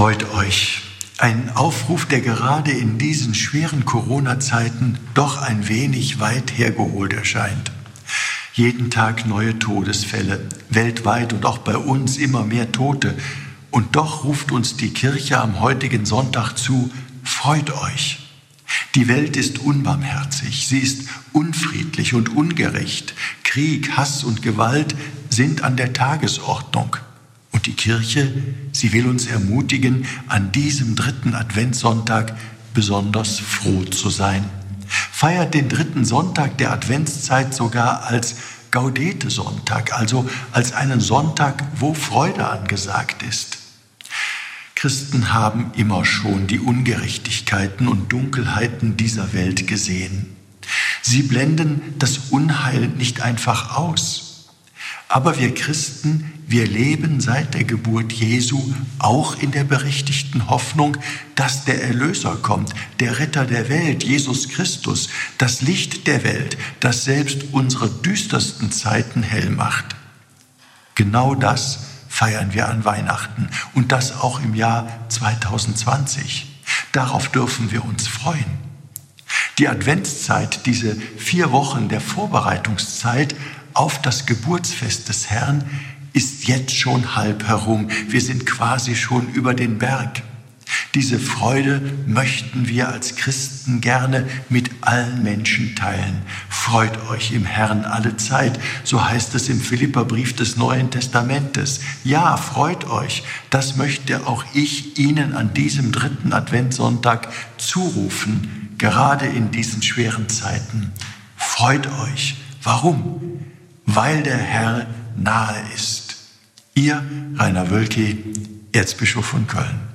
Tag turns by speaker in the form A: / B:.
A: Freut euch. Ein Aufruf, der gerade in diesen schweren Corona-Zeiten doch ein wenig weit hergeholt erscheint. Jeden Tag neue Todesfälle, weltweit und auch bei uns immer mehr Tote. Und doch ruft uns die Kirche am heutigen Sonntag zu, freut euch. Die Welt ist unbarmherzig, sie ist unfriedlich und ungerecht. Krieg, Hass und Gewalt sind an der Tagesordnung. Und die Kirche, sie will uns ermutigen, an diesem dritten Adventssonntag besonders froh zu sein. Feiert den dritten Sonntag der Adventszeit sogar als Gaudete-Sonntag, also als einen Sonntag, wo Freude angesagt ist. Christen haben immer schon die Ungerechtigkeiten und Dunkelheiten dieser Welt gesehen. Sie blenden das Unheil nicht einfach aus. Aber wir Christen, wir leben seit der Geburt Jesu auch in der berechtigten Hoffnung, dass der Erlöser kommt, der Retter der Welt, Jesus Christus, das Licht der Welt, das selbst unsere düstersten Zeiten hell macht. Genau das feiern wir an Weihnachten und das auch im Jahr 2020. Darauf dürfen wir uns freuen. Die Adventszeit, diese vier Wochen der Vorbereitungszeit, auf das Geburtsfest des Herrn ist jetzt schon halb herum. Wir sind quasi schon über den Berg. Diese Freude möchten wir als Christen gerne mit allen Menschen teilen. Freut euch im Herrn alle Zeit, so heißt es im Philipperbrief des Neuen Testamentes. Ja, freut euch. Das möchte auch ich Ihnen an diesem dritten Adventssonntag zurufen, gerade in diesen schweren Zeiten. Freut euch. Warum? weil der Herr nahe ist. Ihr Rainer Wölki, Erzbischof von Köln.